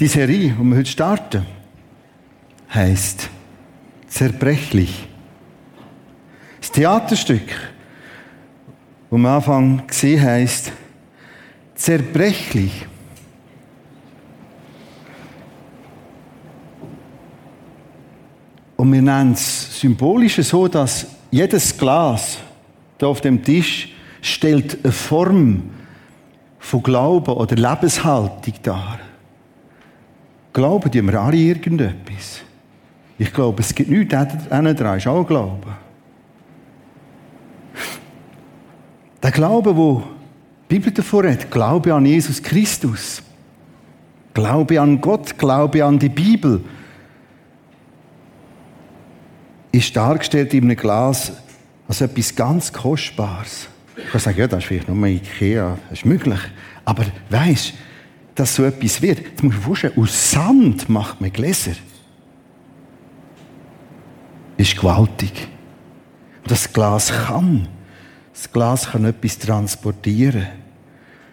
Die Serie, die wir heute starten, heißt Zerbrechlich. Das Theaterstück, das am Anfang gesehen heißt Zerbrechlich. Und wir nennen es symbolisch so, dass jedes Glas hier auf dem Tisch stellt eine Form von Glauben oder Lebenshaltung dar. Glauben die wir alle irgendetwas? Ich glaube, es gibt nichts, einer dran ist auch Glauben. Der Glaube, wo die Bibel davor hat, Glaube an Jesus Christus, Glaube an Gott, Glaube an die Bibel, ist dargestellt in einem Glas als etwas ganz Kostbares. Ich kann sagen, ja, das ist vielleicht nur Ikea, das ist möglich. Aber weisst, dass so etwas wird. Jetzt muss ich mir vorstellen, aus Sand macht man Gläser. Ist gewaltig. Und das Glas kann. Das Glas kann etwas transportieren.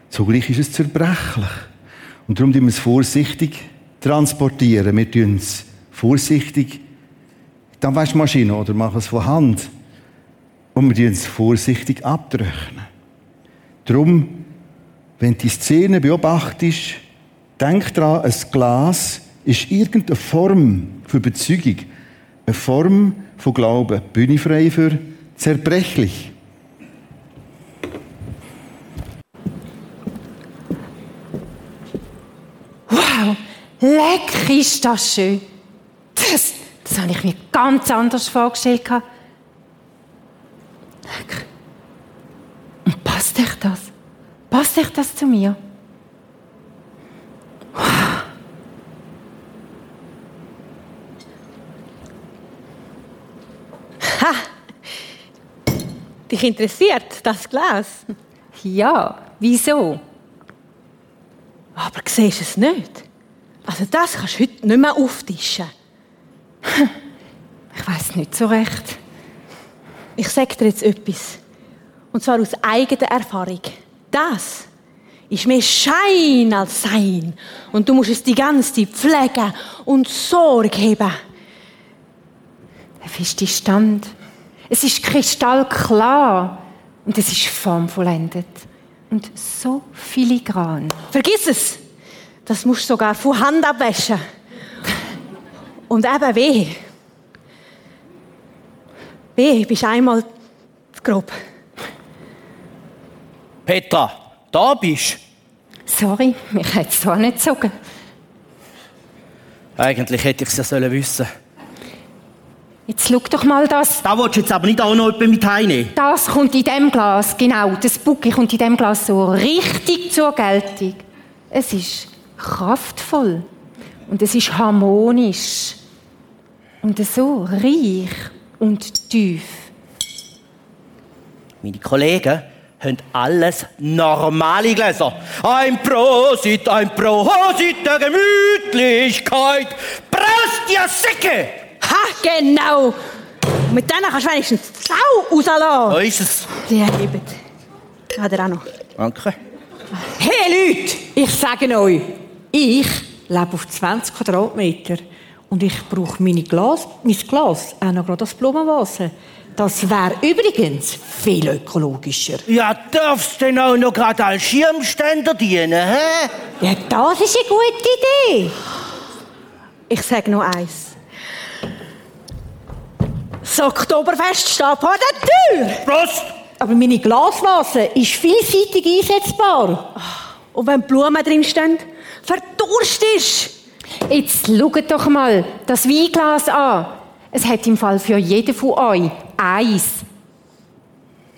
Zugleich ist es zerbrechlich. Und darum tun wir es vorsichtig transportieren. Wir tun es vorsichtig in die Waschmaschine oder machen es von Hand. Und wir tun es vorsichtig abtrocknen. Darum wenn die Szene beobachtest, denk daran, ein Glas ist irgendeine Form für Bezeugung, eine Form von Glauben. Bühne frei für zerbrechlich. Wow, leck ist das schön. Das, das habe ich mir ganz anders vorgestellt. Leck. Und passt euch das? Passt sich das zu mir? Ha! Dich interessiert das Glas? Ja, wieso? Aber siehst du es nicht? Also das kannst du heute nicht mehr auftischen. Ich weiß nicht so recht. Ich sage dir jetzt etwas. Und zwar aus eigener Erfahrung. Das ist mehr Schein als Sein. Und du musst es die ganze Zeit pflegen und Sorge haben. Der feste Stand. Es ist kristallklar. Und es ist formvollendet. Und so filigran. Vergiss es! Das musst du sogar von Hand abwaschen. Und eben weh. Weh, bist einmal grob. Petra, da bist Sorry, mich hätte es da nicht gezogen. Eigentlich hätte ich es ja sollen wissen. Jetzt schau doch mal das. Da willst du jetzt aber nicht auch noch jemand mit heimnehmen. Das kommt in dem Glas, genau. Das Bucki kommt in dem Glas so richtig zur Geltung. Es ist kraftvoll. Und es ist harmonisch. Und so reich und tief. Meine Kollegen haben alles normale Gläser. Ein Prosit, ein Prosit der Gemütlichkeit. Prost, ihr Säcke! Ha, genau! Mit denen kannst du wenigstens die Sau rauslassen. So ist es. Die lieben. Hat er auch noch. Danke. Hey Leute, ich sage euch, ich lebe auf 20 Quadratmeter und ich brauche meine Glas, mein Glas auch noch gerade als Blumenvase. Das wäre übrigens viel ökologischer. Ja, darfst denn auch noch gerade als Schirmständer dienen, hä? Ja, das ist eine gute Idee. Ich sage noch eins. Das Oktoberfest steht vor der Tür. Prost! Aber meine Glasvase ist vielseitig einsetzbar. Und wenn Blumen drinstehen, verdurstest Jetzt schaut doch mal das Weinglas an. Es hat im Fall für jeden von euch eins.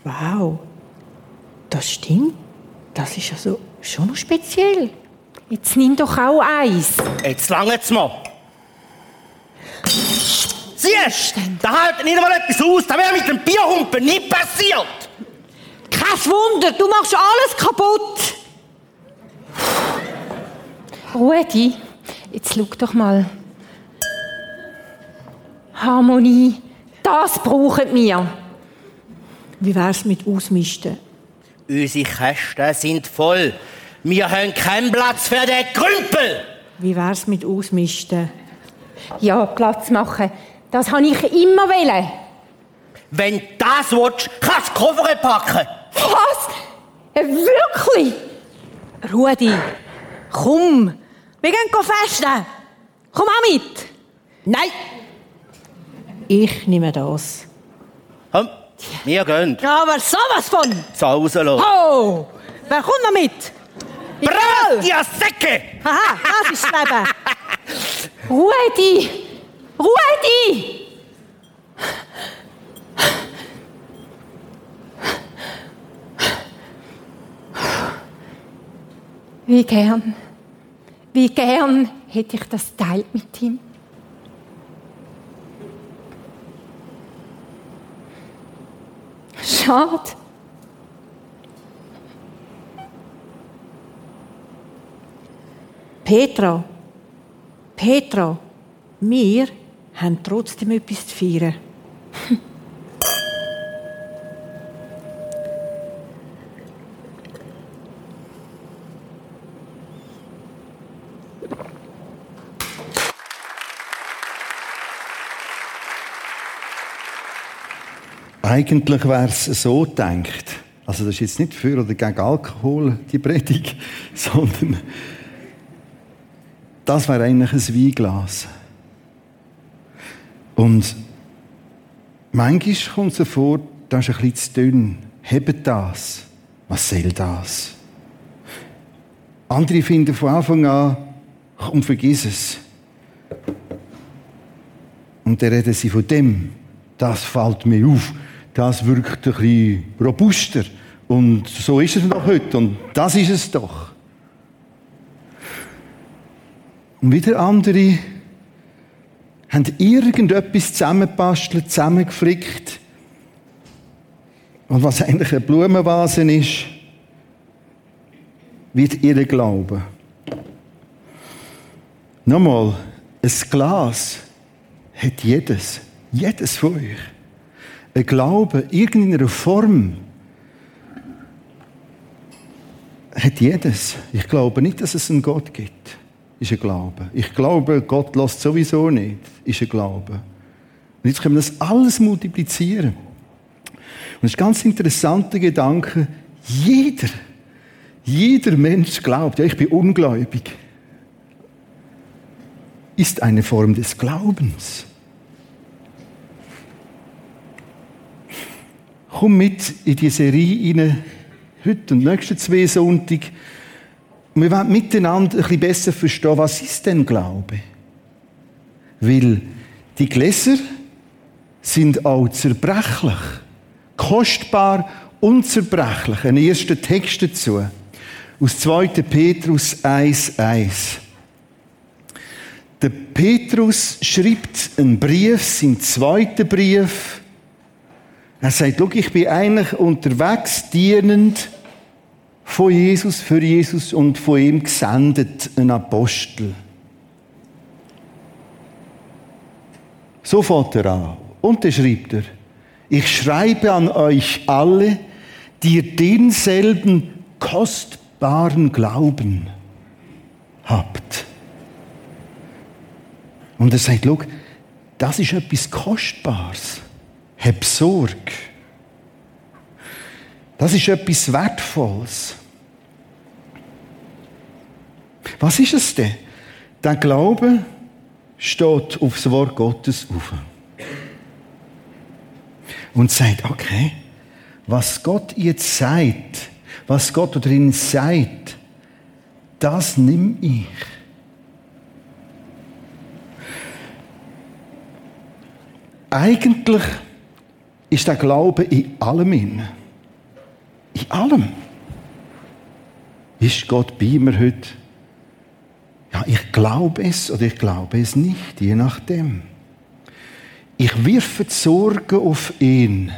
Wow, das stimmt. Das ist also schon noch speziell. Jetzt nimm doch auch eins. Jetzt langt's mal. Siehst, da hält nicht einmal etwas aus. Das wäre mit dem Bierhumpen nicht passiert. Kein Wunder, du machst alles kaputt. Rudi, jetzt schau doch mal. Harmonie, das brauchen wir. Wie wär's mit Ausmisten? Unsere Kästen sind voll. Wir haben keinen Platz für den Krümpel. Wie wär's mit Ausmisten? Ja, Platz machen. Das habe ich immer wollen. Wenn du das willst, kannst du Koffer packen. Was? Äh, Wirklich? Rudi, komm, wir gehen festen. Komm auch mit. Nein! Ich nehme das. Komm, wir gehen. Aber sowas von. Lassen. Oh, wer kommt noch mit? Brat, ihr Säcke! Haha, das ist das Leben. Rudi! Rudi! Wie gern, wie gern hätte ich das teilt mit ihm. Schade. Petra, Petra, wir haben trotzdem etwas zu feiern. Eigentlich wäre es so gedacht. Also das ist jetzt nicht für oder gegen Alkohol, die Predigt, sondern das wäre eigentlich ein Weinglas. Und manchmal kommt es vor, das ist ein bisschen zu dünn. Hebt das. Was soll das? Andere finden von Anfang an, komm, vergiss es. Und dann reden sie von dem. Das fällt mir auf. Das wirkt ein bisschen robuster. Und so ist es noch heute. Und das ist es doch. Und wieder andere haben irgendetwas zusammengebastelt, zusammengeflickt. Und was eigentlich eine Blumenvase ist, wird ihr Glaube. Nochmal, ein Glas hat jedes, jedes von euch. Ein Glaube, irgendeiner Form, hat jedes. Ich glaube nicht, dass es einen Gott gibt. Ist ein Glaube. Ich glaube, Gott lässt sowieso nicht. Ist ein Glaube. Und jetzt können wir das alles multiplizieren. Und es ist ein ganz interessanter Gedanke. Jeder, jeder Mensch glaubt, ja, ich bin ungläubig, ist eine Form des Glaubens. Komm mit in die Serie rein, heute und nächsten zwei Sonntag. Wir wollen miteinander ein bisschen besser verstehen, was ist denn Glaube? Weil die Gläser sind auch zerbrechlich, kostbar, unzerbrechlich. Ein erster Text dazu. Aus 2. Petrus 1,1. Der Petrus schreibt einen Brief, seinen zweiten Brief. Er sagt, schau, ich bin eigentlich unterwegs, dienend von Jesus, für Jesus und von ihm gesendet, ein Apostel. So fängt er an. Und dann schreibt er, ich schreibe an euch alle, die denselben kostbaren Glauben habt. Und er sagt, schau, das ist etwas Kostbares. Hab Sorge. Das ist etwas Wertvolles. Was ist es denn? Der Glaube steht aufs Wort Gottes auf. Und sagt, okay, was Gott jetzt sagt, was Gott darin sagt, das nimm ich. Eigentlich ist der Glaube in allem in. In allem. Ist Gott bei mir heute? Ja, ich glaube es oder ich glaube es nicht, je nachdem. Ich wirfe die Sorgen auf ihn.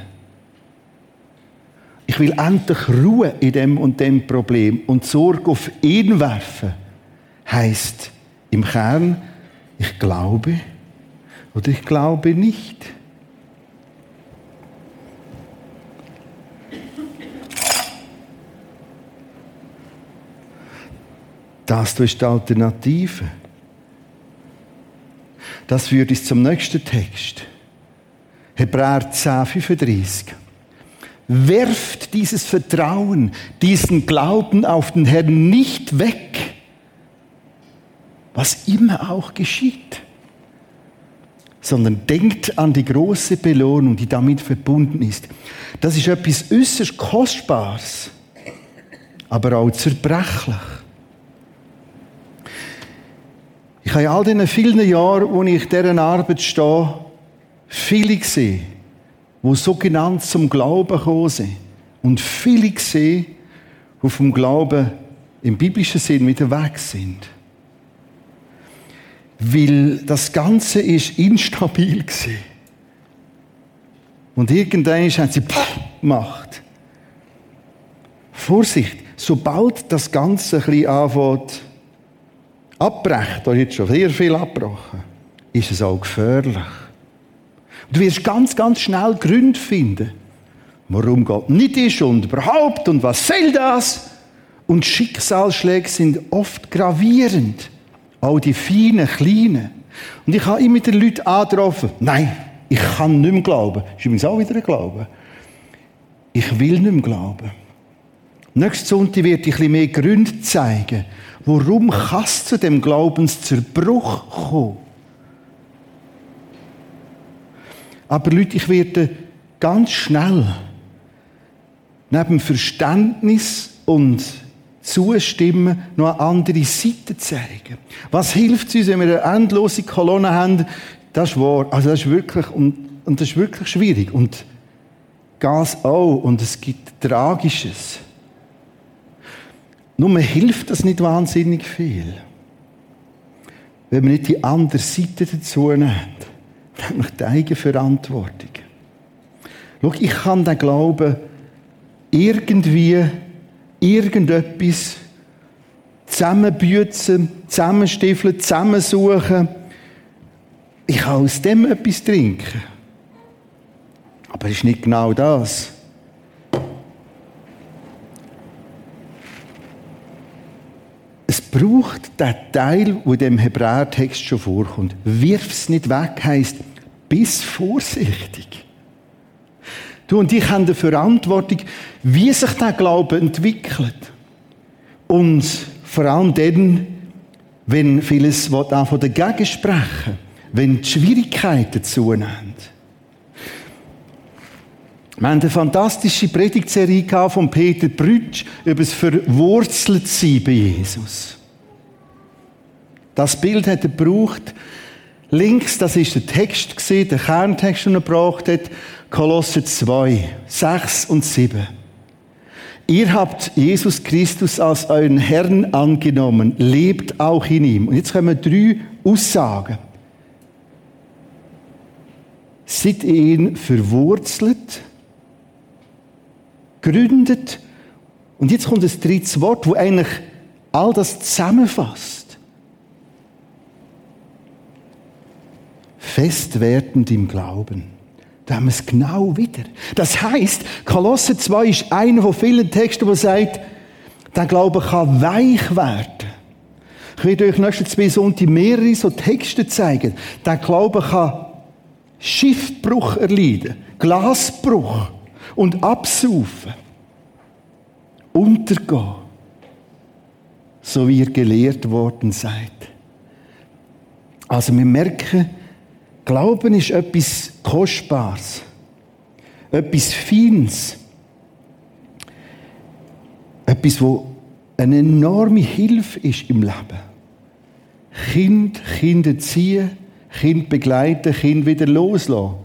Ich will endlich Ruhe in dem und dem Problem und Sorge auf ihn werfen. Heißt im Kern, ich glaube oder ich glaube nicht. Das ist die Alternative. Das führt uns zum nächsten Text. Hebräer 10, 35. Werft dieses Vertrauen, diesen Glauben auf den Herrn nicht weg, was immer auch geschieht, sondern denkt an die große Belohnung, die damit verbunden ist. Das ist etwas äußerst Kostbares, aber auch zerbrechlich. Ich habe in all diesen vielen Jahren, wo ich dieser Arbeit stehe, viele gesehen, die sogenannt zum Glauben gekommen sind. Und viele gesehen, die vom Glauben im biblischen Sinn wieder weg sind. Weil das Ganze ist instabil gewesen. Und irgendwann haben sie gemacht. Vorsicht, sobald das Ganze ein bisschen anfängt, abbrechen, da hat schon sehr viel abgebrochen, ist es auch gefährlich. Du wirst ganz, ganz schnell Gründe finden, warum Gott nicht ist und überhaupt und was soll das? Und Schicksalsschläge sind oft gravierend. Auch die feinen, kleinen. Und ich habe immer den Leuten angetroffen, nein, ich kann nicht mehr glauben. Das ist übrigens auch wieder ein Glauben. Ich will nicht mehr glauben. Nächsten Sonntag werde ich ein bisschen mehr Gründe zeigen, warum es zu dem Glaubenszerbruch kommen. Aber Leute, ich werde ganz schnell neben Verständnis und Zustimmen noch eine andere Seite zeigen. Was hilft uns, wenn wir eine endlose Kolonne haben? Das wahr. Also das ist wirklich, und, und das ist wirklich schwierig. Und Gas auch. Und es gibt Tragisches. Nur hilft das nicht wahnsinnig viel. Wenn wir nicht die andere Seite dazu nehmen. Nämlich die Eigenverantwortung. Schau, ich kann den Glauben irgendwie irgendetwas zusammenbüzen, zusammenstiefeln, zusammensuchen. Ich kann aus dem etwas trinken. Aber es ist nicht genau das. Es braucht den Teil, wo dem Hebräertext schon vorkommt. Wirf es nicht weg, heisst, bis vorsichtig. Du und ich haben die Verantwortung, wie sich der Glaube entwickelt. Und vor allem dann, wenn vieles auch von dagegen sprechen, wenn die Schwierigkeiten zunehmen. Wir haben eine fantastische Predigtserie von Peter Brütsch über das Verwurzeltsein bei Jesus. Das Bild hat er gebraucht. Links, das ist der Text der Kerntext, den er gebraucht hat. Kolosser 2, 6 und 7. Ihr habt Jesus Christus als euren Herrn angenommen, lebt auch in ihm. Und jetzt kommen drei Aussagen. Seid ihr ihn verwurzelt, gründet, und jetzt kommt das dritte Wort, wo eigentlich all das zusammenfasst. Festwertend im Glauben. Da haben wir es genau wieder. Das heißt, Kolosse 2 ist einer von vielen Texten, der sagt, der Glaube kann weich werden. Ich werde euch nächsten zwei Sonntag mehrere so Texte zeigen. Der Glaube kann Schiffbruch erleiden, Glasbruch und absaufen, untergehen, so wie ihr gelehrt worden seid. Also wir merken, Glauben ist etwas Kostbares, etwas Feines, etwas, wo eine enorme Hilfe ist im Leben. Kind, Kinder ziehen, Kind begleiten, Kind wieder loslassen.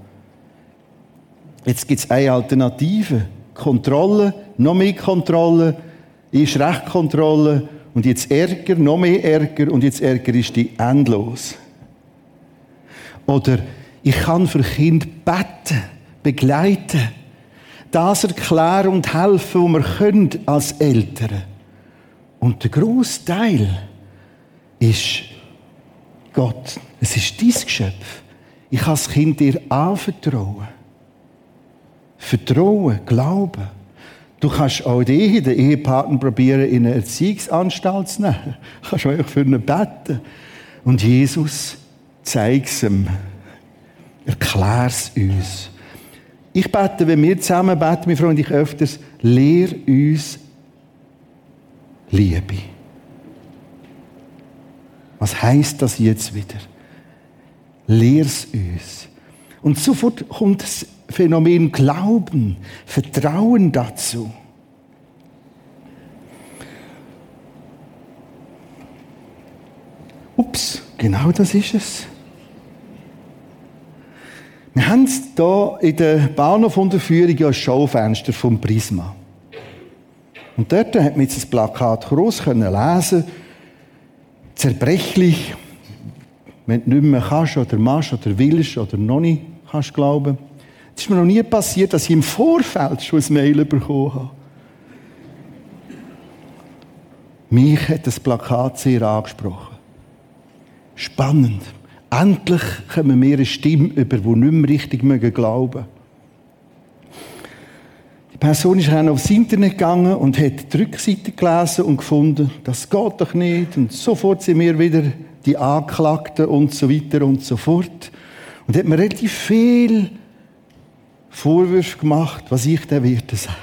Jetzt gibt es eine Alternative. Kontrolle, noch mehr Kontrolle, ist Rechtkontrolle und jetzt Ärger, noch mehr Ärger und jetzt Ärger ist die endlos. Oder ich kann für Kind beten, begleiten, das erklären und helfen, wo wir können als Eltern. Und der grosse Teil ist Gott. Es ist dein Geschöpf. Ich kann das Kind dir anvertrauen. Vertrauen, Glauben. Du kannst auch die, den Ehepartner probieren, in eine Erziehungsanstalt zu nehmen. Du kannst auch für ihn beten. Und Jesus Zeig's ihm. Erklär's uns. Ich bete, wenn wir zusammen beten, meine Freunde, ich öfters, lehr uns Liebe. Was heißt das jetzt wieder? Lehr's uns. Und sofort kommt das Phänomen Glauben, Vertrauen dazu. Ups, genau das ist es. Wir haben hier in der Bahnhofunterführung ja ein Schaufenster vom Prisma. Und dort hat man jetzt das Plakat groß können lesen, zerbrechlich, wenn du nicht mehr kannst oder machst oder willst oder noch nicht kannst glauben. Es ist mir noch nie passiert, dass ich im Vorfeld schon ein Mail bekommen habe. Mich hat das Plakat sehr angesprochen. Spannend. Endlich kommen wir eine Stimme über, die nicht mehr richtig glauben mögen. Die Person ist dann aufs Internet gegangen und hat die Rückseite gelesen und gefunden, das geht doch nicht. Und sofort sind wir wieder die Anklagten und so weiter und so fort. Und hat mir relativ viel Vorwürfe gemacht, was ich dann werde sagen.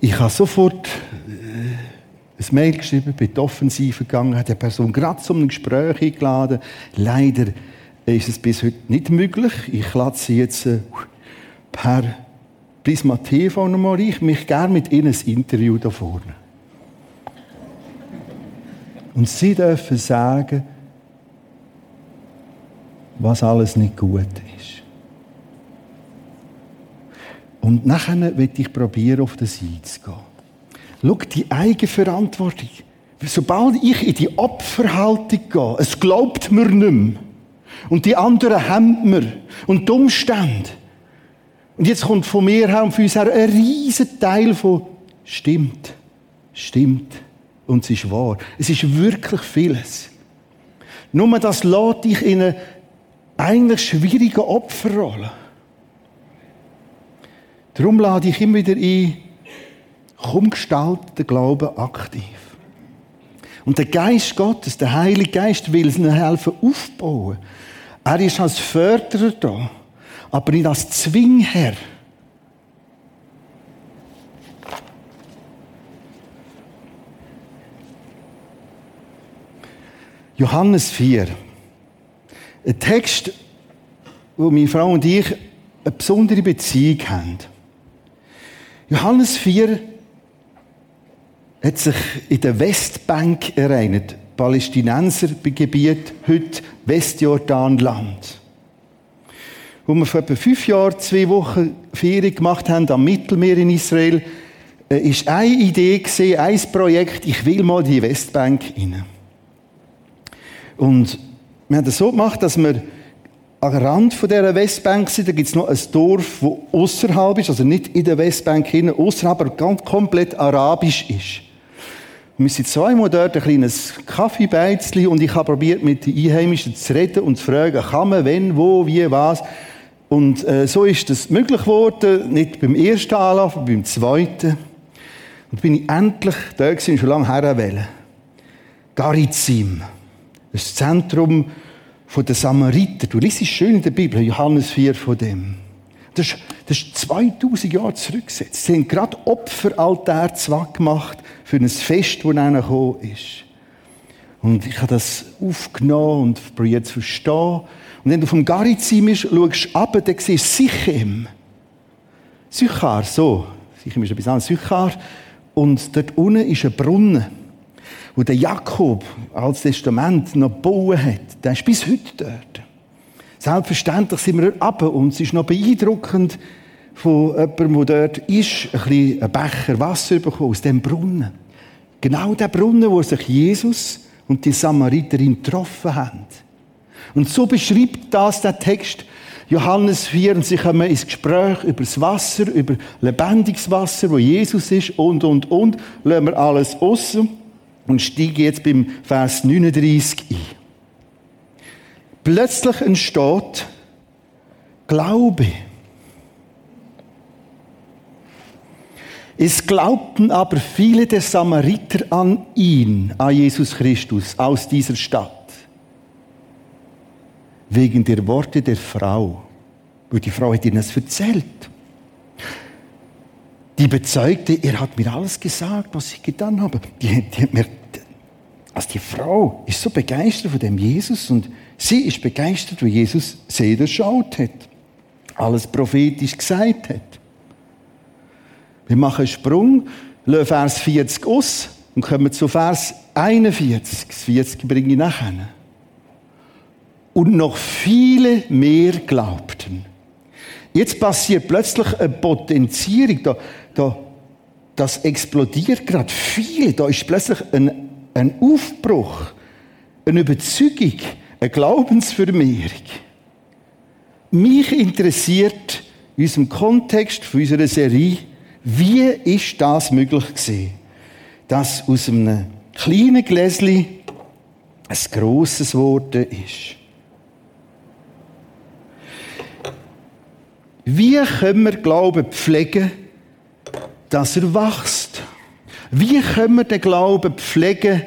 Ich habe sofort ein Mail geschrieben, bin Offensive gegangen, hat die Person gerade zu einem Gespräch eingeladen. Leider ist es bis heute nicht möglich. Ich lade sie jetzt äh, per Prisma TV nochmal Ich mich gerne mit Ihnen ein Interview da vorne. Und Sie dürfen sagen, was alles nicht gut ist. Und nachher will ich probieren, auf das einzugehen. Schau, die Eigenverantwortung. Sobald ich in die Opferhaltung gehe, es glaubt mir nicht mehr. Und die anderen haben mir. Und die Umstände. Und jetzt kommt von mir her und von uns her ein riesen Teil von stimmt, stimmt und es ist wahr. Es ist wirklich vieles. Nur das lädt dich in eine eigentlich schwierige Opferrolle. Darum lade ich immer wieder ein, Komm, gestalte den Glauben aktiv. Und der Geist Gottes, der Heilige Geist, will ihnen helfen aufbauen. Er ist als Förderer da, aber nicht als Zwingherr. Johannes 4. Ein Text, wo meine Frau und ich eine besondere Beziehung haben. Johannes 4 hat sich in der Westbank ereignet. Palästinensergebiet, heute Westjordanland. Wo wir vor etwa fünf Jahren zwei Wochen Ferien gemacht haben am Mittelmeer in Israel, äh, ist eine Idee gesehen, ein Projekt, ich will mal die Westbank rein. Und wir haben das so gemacht, dass wir am Rand von dieser Westbank sind, da gibt es noch ein Dorf, das außerhalb ist, also nicht in der Westbank hinein, außerhalb, aber ganz komplett arabisch ist. Wir sind zweimal dort ein kleines Kaffeebeizli und ich habe probiert, mit den Einheimischen zu reden und zu fragen, kann man, wenn, wo, wie, was. Und äh, so ist das möglich geworden, nicht beim ersten Anlauf, aber beim zweiten. Und bin ich endlich da gewesen, schon lange herwählen. Garizim. Das ist das Zentrum der Samariter. Du liest es schön in der Bibel, Johannes 4 von dem. Das ist, das ist 2000 Jahre zurückgesetzt. Sie haben gerade Opferaltär zwar gemacht für ein Fest, das dann gekommen ist. Und ich habe das aufgenommen und probiert zu verstehen. Und wenn du vom Garizim bist, schaust du ab, dann siehst du Sichem. Sychar, so. Sichem ist etwas anderes. Sychar. Und dort unten ist ein Brunnen, wo der Jakob als Testament noch gebaut hat. Der ist bis heute dort. Selbstverständlich sind wir ab und es ist noch beeindruckend von jemandem, der dort ist, ein bisschen ein Becher Wasser bekommen aus dem Brunnen. Genau der Brunnen, wo sich Jesus und die Samariterin getroffen haben. Und so beschreibt das der Text Johannes 4 und sie kommen ins Gespräch über das Wasser, über lebendiges Wasser, wo Jesus ist und, und, und. Lassen wir alles außen und steigen jetzt beim Vers 39 ein. Plötzlich entsteht Glaube. Es glaubten aber viele der Samariter an ihn, an Jesus Christus, aus dieser Stadt. wegen der Worte der Frau. Weil die Frau hat ihnen das erzählt. Die bezeugte, er hat mir alles gesagt, was ich getan habe. Die, die mir, also die Frau ist so begeistert von dem Jesus und sie ist begeistert, wie Jesus sie durchschaut hat. Alles prophetisch gesagt hat. Wir machen einen Sprung, lassen Vers 40 aus und kommen zu Vers 41. Das 40 bringe ich nachher. Und noch viele mehr glaubten. Jetzt passiert plötzlich eine Potenzierung. Da, da, das explodiert gerade. Viele, da ist plötzlich ein, ein Aufbruch, eine Überzeugung, eine Glaubensvermehrung. Mich interessiert in unserem Kontext von unserer Serie, wie ist das möglich gewesen, dass aus einem kleinen Gläschen ein grosses Wort ist. Wie können wir Glauben pflegen, dass er wächst? Wie können wir den Glauben pflegen,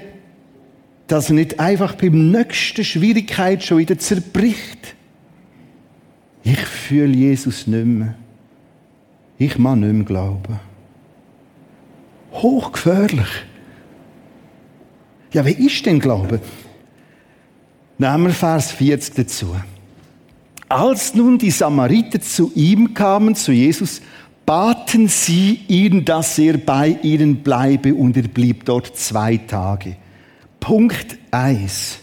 dass er nicht einfach beim nächsten Schwierigkeit schon wieder zerbricht? Ich fühle Jesus nicht mehr. Ich mag nicht mehr glauben. Hochgefährlich. Ja, wie ist denn Glaube? Nehmen wir Vers 40 dazu. Als nun die Samariter zu ihm kamen, zu Jesus, baten sie ihn, dass er bei ihnen bleibe und er blieb dort zwei Tage. Punkt eins: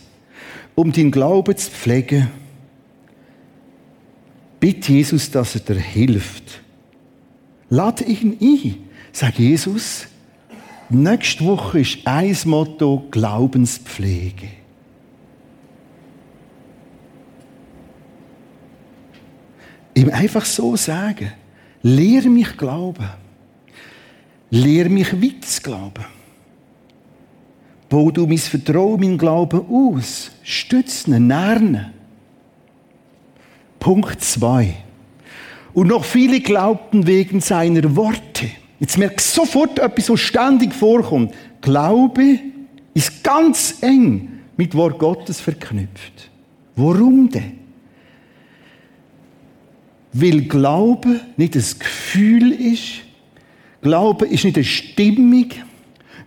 Um den Glauben zu pflegen, bitte Jesus, dass er dir hilft. Lade ihn ein. Sag Jesus, nächste Woche ist ein Motto Glaubenspflege. Ihm einfach so sagen. Lehre mich glauben. Lehre mich weit zu glauben. Bau du mein Vertrauen, mein Glauben aus. Stützen, nähren. Punkt zwei. Und noch viele glaubten wegen seiner Worte. Jetzt merkst du sofort etwas, was ständig vorkommt. Glaube ist ganz eng mit Wort Gottes verknüpft. Warum denn? Weil Glaube nicht ein Gefühl ist. Glaube ist nicht eine Stimmung.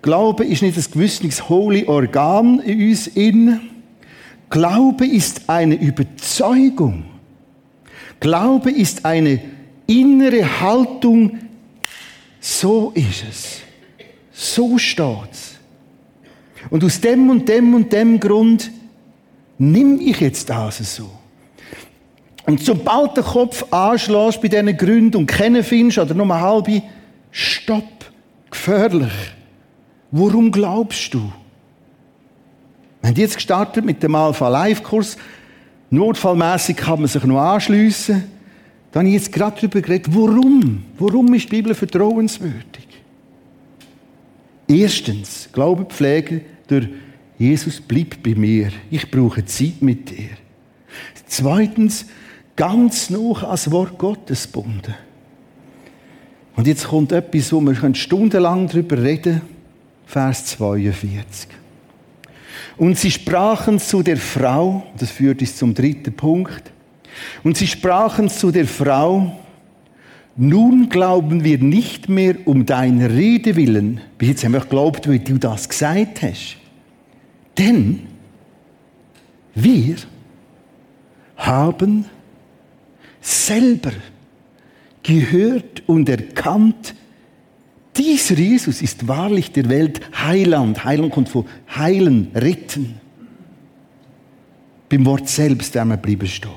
Glaube ist nicht ein gewisses holy Organ in uns innen. Glaube ist eine Überzeugung. Glaube ist eine innere Haltung. So ist es. So steht's. Und aus dem und dem und dem Grund nimm ich jetzt das so. Und sobald der Kopf anschlägt bei diesen Gründen und kennen findest, oder nur halbe, stopp, gefährlich. Warum glaubst du? Wir haben jetzt gestartet mit dem Alpha Live Kurs. Notfallmäßig kann man sich noch anschliessen. Da habe ich jetzt gerade darüber geredet, warum? Warum ist die Bibel vertrauenswürdig? Erstens, Glaube pflegen durch Jesus bleibt bei mir. Ich brauche Zeit mit dir. Zweitens, ganz noch ans Wort Gottes gebunden. Und jetzt kommt etwas, wo wir stundenlang darüber reden Vers 42. Und sie sprachen zu der Frau, das führt uns zum dritten Punkt, und sie sprachen zu der Frau, nun glauben wir nicht mehr um deiner Rede willen. Bis jetzt haben wir geglaubt, wie du das gesagt hast. Denn wir haben selber gehört und erkannt, dieser Jesus ist wahrlich der Welt Heiland. Heiland kommt von heilen, retten. Beim Wort selbst wir bleiben stehen.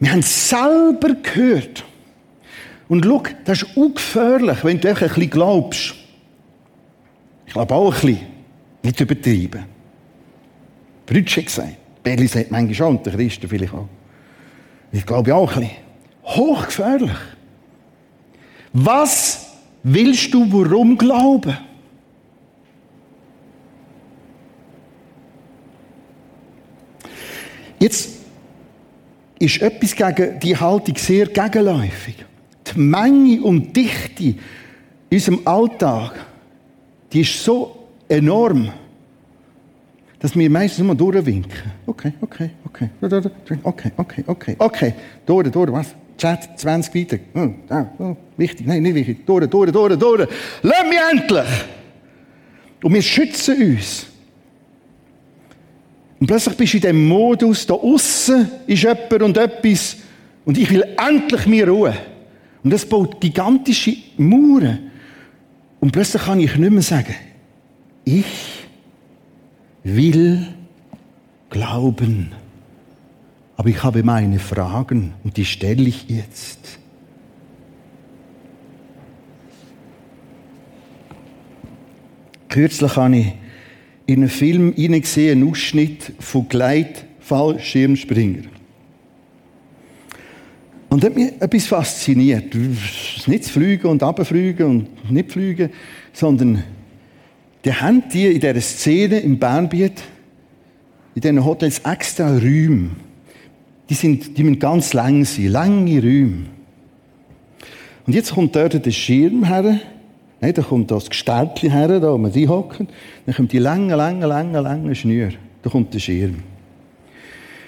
Wir haben selber gehört. Und schau, das ist ungefährlich, wenn du ein bisschen glaubst. Ich glaube auch ein bisschen. Nicht übertreiben. Brütsche gesagt. Berli sagt manchmal schon, und der Christen vielleicht auch. Ich glaube auch ein bisschen. Hochgefährlich. Was willst du warum glauben? Jetzt ist etwas gegen die Haltung sehr gegenläufig. Die Menge und Dichte in unserem Alltag, die ist so enorm, dass wir meistens nur durchwinken. Okay, okay, okay, okay, okay, okay, okay, durch, durch, was? Chat, 20 weiter. Oh, oh, wichtig, nein, nicht wichtig. Durch, durch, durch, durch. Lass mich endlich! Und wir schützen uns. Und plötzlich bist du in dem Modus, da außen ist jemand und etwas und ich will endlich mir Ruhe. Und das baut gigantische Mauern. Und plötzlich kann ich nicht mehr sagen, ich will glauben. Aber ich habe meine Fragen und die stelle ich jetzt. Kürzlich habe ich in einem Film einen Ausschnitt von Gleitfallschirmspringer. Und das hat mich etwas fasziniert. Nicht zu fliegen und abfliegen und nicht fliegen, sondern die haben die in dieser Szene im Bernbiet, in diesen Hotels extra Räume. Die, sind, die müssen ganz lang sein, lange Räume. Und jetzt kommt dort der Schirm her, Nein, da kommt das Gestaltchen her, da, wo man hocken. Dann kommt die lange, lange, lange, lange Schnür. Da kommt der Schirm.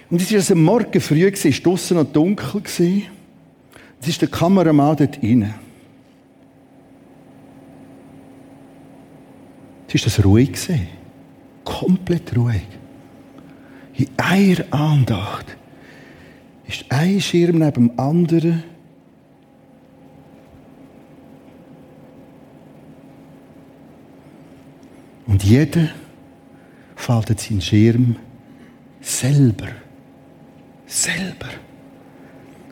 Und es war also Morgen früh, es war draussen noch dunkel. Es ist der Kameramann dort rein. Ist das ruhig gewesen. Komplett ruhig. In einer Andacht ist ein Schirm neben dem anderen Und jeder faltet seinen Schirm selber. Selber.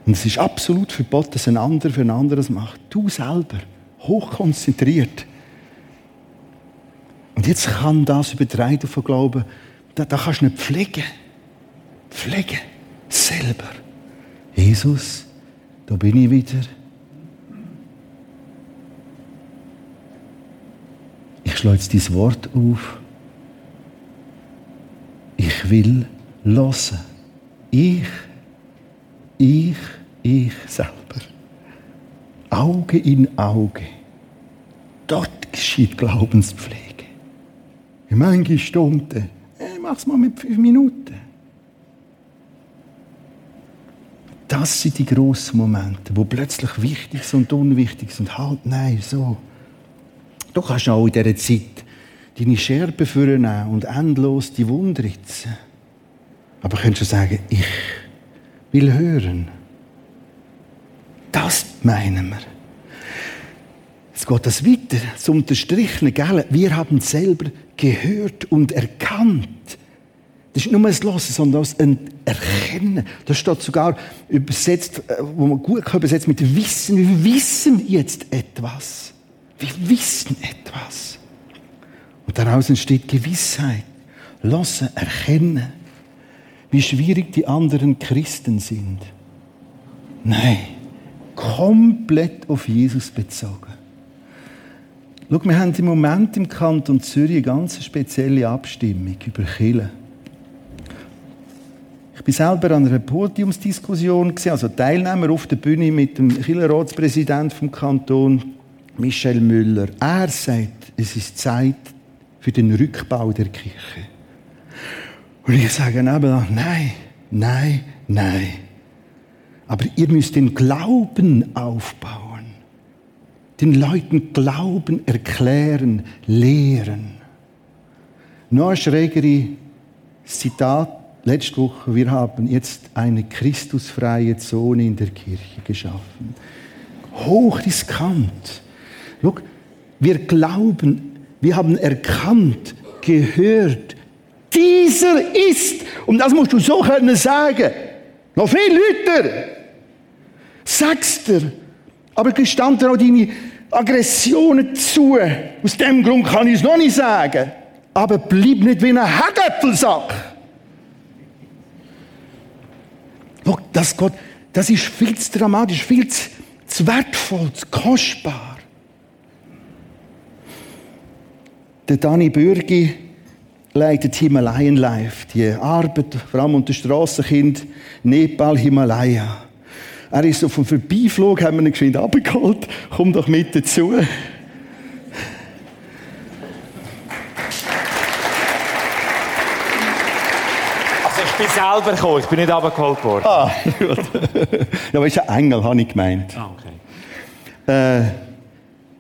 Und es ist absolut verboten, dass ein anderer für ein anderes macht. Du selber. Hochkonzentriert. Jetzt kann das übertreiben von Glauben, da, da kannst du nicht pflegen. Pflegen. Selber. Jesus, da bin ich wieder. Ich schlage dein Wort auf. Ich will hören. Ich, ich, ich selber. Auge in Auge. Dort geschieht Glaubenspflege. In manchen Stunden. Hey, mach's mal mit fünf Minuten. Das sind die grossen Momente, wo plötzlich wichtig sind und unwichtig sind. Halt, nein, so. Du kannst auch in dieser Zeit deine Scherben vornehmen und endlos die Wunder ritzen. Aber könntest du sagen, ich will hören. Das meinen wir. Jetzt geht das weiter, zum Unterstrichenen, gell? Wir haben selber gehört und erkannt. Das ist nicht nur ein Hören, sondern auch ein Erkennen. Das steht sogar übersetzt, äh, wo man gut übersetzt mit Wissen. Wir wissen jetzt etwas. Wir wissen etwas. Und daraus entsteht Gewissheit. Lassen, erkennen, wie schwierig die anderen Christen sind. Nein, komplett auf Jesus bezogen. Schau, wir haben im Moment im Kanton Zürich eine ganz spezielle Abstimmung über Kirche. Ich bin selber an einer Podiumsdiskussion, also Teilnehmer auf der Bühne mit dem Kirchenratspräsidenten vom Kanton Michel Müller, er sagt, es ist Zeit für den Rückbau der Kirche. Und ich sage aber, nein, nein, nein. Aber ihr müsst den Glauben aufbauen. Den Leuten Glauben erklären, lehren. Noch ein schrägere Zitat letzte Woche. Wir haben jetzt eine christusfreie Zone in der Kirche geschaffen. Hochriskant. Schau, wir glauben, wir haben erkannt, gehört, dieser ist, und das musst du so können sagen, noch viel Leute, sagst du, aber gestand auch deine Aggressionen zu. Aus dem Grund kann ich es noch nicht sagen. Aber bleib nicht wie ein Hagäpfelsack. Schau, das, Gott, das ist viel zu dramatisch, viel zu, zu wertvoll, zu kostbar. Der Dani Bürgi leitet Himalayan Life, die Arbeit, vor allem unter Strassenkind, Nepal, Himalaya. Er ist auf dem Vorbeiflug, haben wir ihn geschwind abgeholt, komm doch mit dazu. bin selber gekommen, ich bin nicht abgeholt worden. Ah, gut. ja, aber ist ein Engel, habe ich gemeint. Ah, okay. Äh,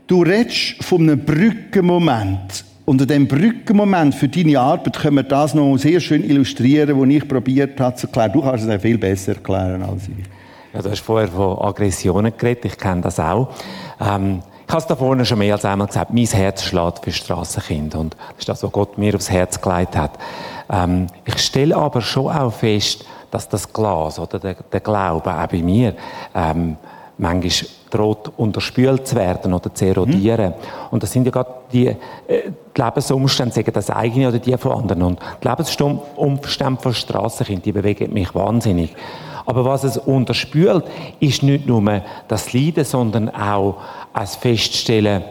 du redest von einem Brückenmoment. Und an diesem Brückenmoment für deine Arbeit können wir das noch sehr schön illustrieren, was ich probiert habe zu erklären. Du kannst es auch viel besser erklären als ich. Ja, du hast vorher von Aggressionen geredet, ich kenne das auch. Ähm, ich habe es da vorne schon mehr als einmal gesagt, mein Herz schlägt für Strassenkinder. Und das ist das, was Gott mir aufs Herz gelegt hat. Ähm, ich stelle aber schon auch fest, dass das Glas oder der, der Glaube auch bei mir ähm, manchmal droht unterspült zu werden oder zu erodieren. Mhm. Und das sind ja gerade die, äh, die Lebensumstände, sagen das eigene oder die von anderen. Und die Lebensumstände von Strassenkindern, die bewegen mich wahnsinnig. Aber was es unterspült, ist nicht nur das Leiden, sondern auch das Feststellen,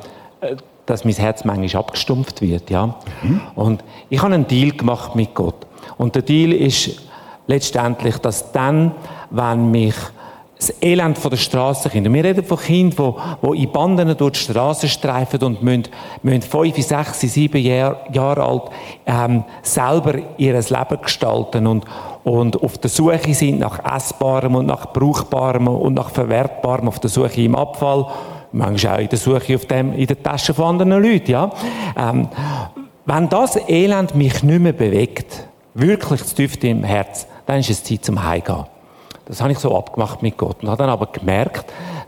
äh, dass mein Herz manchmal abgestumpft wird, ja. Mhm. Und ich habe einen Deal gemacht mit Gott. Und der Deal ist letztendlich, dass dann, wenn mich das Elend der Strassenkinder. Wir reden von Kindern, die, in Banden durch die Straße streifen und müssen, fünf, sechs, sieben Jahre, alt ähm, selber ihr Leben gestalten und, und auf der Suche sind nach Essbarem und nach Brauchbarem und nach Verwertbarem, auf der Suche im Abfall, manchmal auch in der Suche auf dem, in der Tasche von anderen Leuten. Ja? Ähm, wenn das Elend mich nicht mehr bewegt, wirklich zu tief im Herz, dann ist es Zeit zum Heimgehen. Das habe ich so abgemacht mit Gott und habe dann aber gemerkt,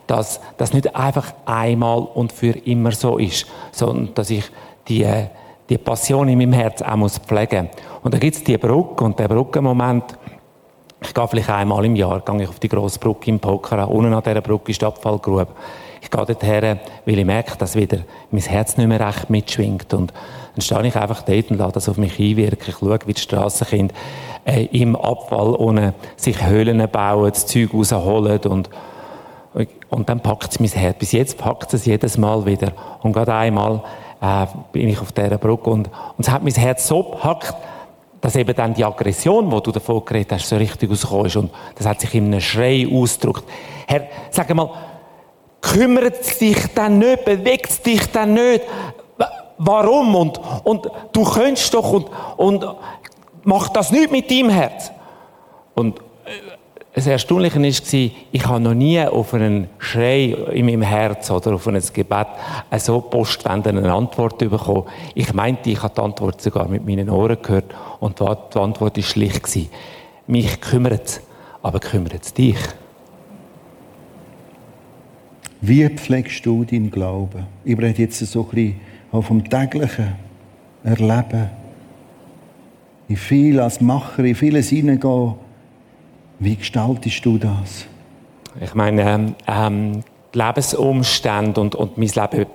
dass das nicht einfach einmal und für immer so ist, sondern dass ich die, die Passion in meinem Herz auch muss pflegen Und da gibt es die Brücke und der Brückenmoment, ich gehe vielleicht einmal im Jahr gehe ich auf die grosse Brücke im Poker, unten an dieser Brücke ist die Abfallgrube. Ich gehe dorthin, weil ich merke, dass wieder mein Herz nicht mehr recht mitschwingt und dann stehe ich einfach dort und lasse das auf mich einwirken. Ich schaue, wie die Strassenkinder äh, im Abfall ohne sich Höhlen bauen, das Zeug rausholen und, und dann packt es mein Herz. Bis jetzt packt es jedes Mal wieder. Und gerade einmal äh, bin ich auf dieser Brücke und, und es hat mein Herz so gepackt, dass eben dann die Aggression, die du davon geredet hast, so richtig rausgekommen ist. Und das hat sich in einem Schrei ausgedrückt. Herr, sag mal, kümmert dich dann nicht, bewegt dich dann nicht? Warum? Und, und du könntest doch und, und macht das nicht mit deinem Herz. Und äh, das Erstaunliche war, ich habe noch nie auf einen Schrei in meinem Herz oder auf ein Gebet eine so postwendende Antwort bekommen. Ich meinte, ich habe die Antwort sogar mit meinen Ohren gehört und die Antwort war schlicht. Mich kümmert es, aber kümmert es dich? Wie pflegst du deinen Glauben? Ich rede jetzt so ein bisschen auch vom täglichen Erleben in viel als Macher, in vieles hineingehen. Wie gestaltest du das? Ich meine, ähm, ähm, die Lebensumstände und, und mein Leben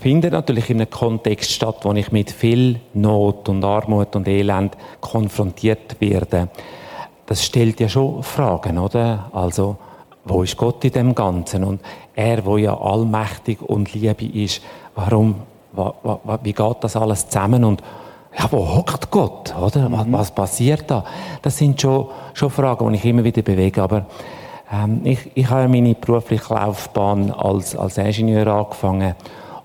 findet natürlich in einem Kontext statt, wo ich mit viel Not und Armut und Elend konfrontiert werde. Das stellt ja schon Fragen, oder? Also, wo ist Gott in dem Ganzen? Und er, wo ja allmächtig und Liebe ist, warum, wie geht das alles zusammen? Und ja, wo hockt Gott, oder? Mhm. Was, passiert da? Das sind schon, schon Fragen, die ich immer wieder bewege. Aber ähm, ich, ich habe meine berufliche Laufbahn als, als Ingenieur angefangen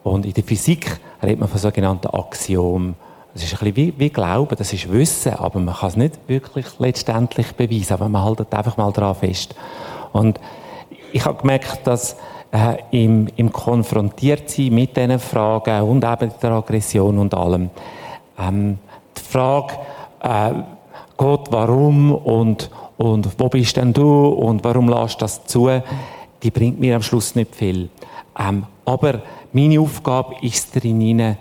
und in der Physik redet man von sogenannten Axiomen. Das ist ein bisschen wie, wie Glauben, das ist Wissen, aber man kann es nicht wirklich letztendlich beweisen, aber man hält einfach mal daran fest. Und ich habe gemerkt, dass äh, im, im Konfrontiertsein mit diesen Fragen und eben der Aggression und allem, ähm, die Frage, äh, Gott, warum und, und wo bist denn du und warum lässt das zu, die bringt mir am Schluss nicht viel. Ähm, aber meine Aufgabe ist darin, äh,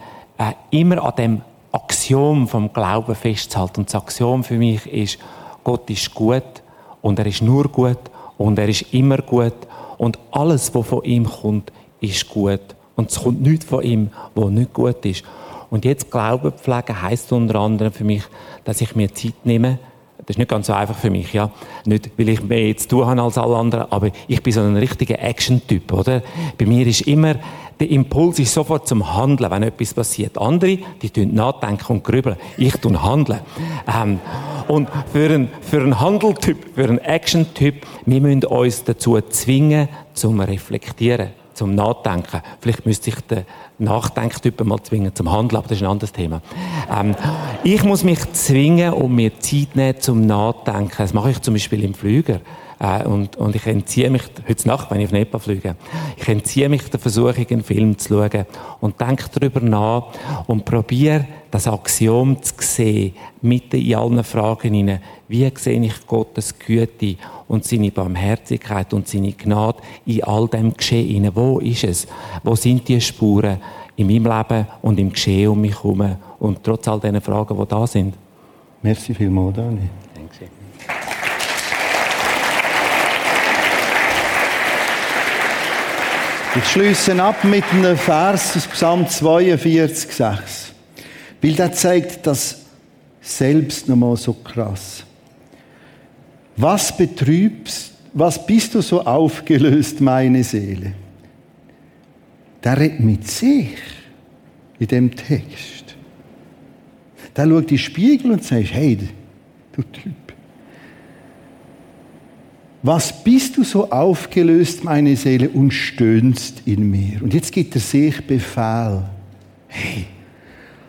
immer an dem Axiom vom Glauben festzuhalten. Und das Axiom für mich ist, Gott ist gut und er ist nur gut und er ist immer gut und alles, was von ihm kommt, ist gut. Und es kommt nichts von ihm, was nicht gut ist. Und jetzt Glauben pflegen heisst unter anderem für mich, dass ich mir Zeit nehme. Das ist nicht ganz so einfach für mich, ja. Nicht, weil ich mehr zu tun habe als alle anderen, aber ich bin so ein richtiger Action-Typ, oder? Bei mir ist immer, der Impuls ist sofort zum Handeln, wenn etwas passiert. Andere, die tun nachdenken und grübeln. Ich tun handeln. Ähm, und für einen, für einen Handeltyp, für einen Action-Typ, wir müssen uns dazu zwingen, zum Reflektieren zum Nachdenken. Vielleicht müsste ich den Nachdenktypen mal zwingen zum Handeln, aber das ist ein anderes Thema. Ähm, ich muss mich zwingen und mir Zeit nehmen zum Nachdenken. Das mache ich zum Beispiel im Flüger. Äh, und, und ich entziehe mich, heute Nacht, wenn ich auf Nepal fliege, ich entziehe mich der Versuchung, einen Film zu schauen und denke darüber nach und probiere, das Axiom zu sehen, mitten in allen Fragen hinein. Wie sehe ich Gottes Güte und seine Barmherzigkeit und seine Gnade in all dem Geschehen Wo ist es? Wo sind die Spuren in meinem Leben und im Geschehen um mich herum? Und trotz all diesen Fragen, die da sind. Merci vielmals, Dani. Danke. Ich schließe ab mit einem Vers aus Psalm 42, 6. Weil der zeigt das selbst nochmal so krass. Was betrübst, was bist du so aufgelöst, meine Seele? Der redet mit sich in dem Text. Der schaut in die Spiegel und sagt, hey, du Typ, was bist du so aufgelöst, meine Seele, und stöhnst in mir? Und jetzt gibt er sich Befehl. Hey,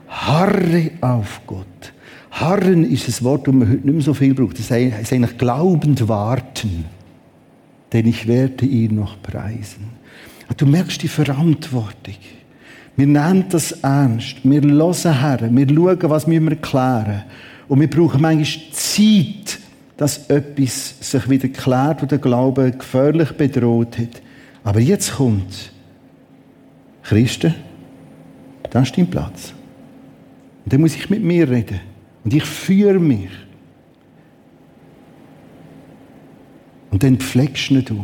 harre auf Gott. Harren ist ein Wort, das man heute nicht mehr so viel braucht. Das heißt eigentlich glaubend warten. Denn ich werde ihn noch preisen. Du merkst die Verantwortung. Wir nehmen das ernst. Wir hören her. Wir schauen, was wir klären. Und wir brauchen manchmal Zeit, dass etwas sich wieder klärt, wo der Glaube gefährlich bedroht hat. Aber jetzt kommt Christen, das ist dein Platz. Und dann muss ich mit mir reden. Und ich führe mich. Und dann pflegst du.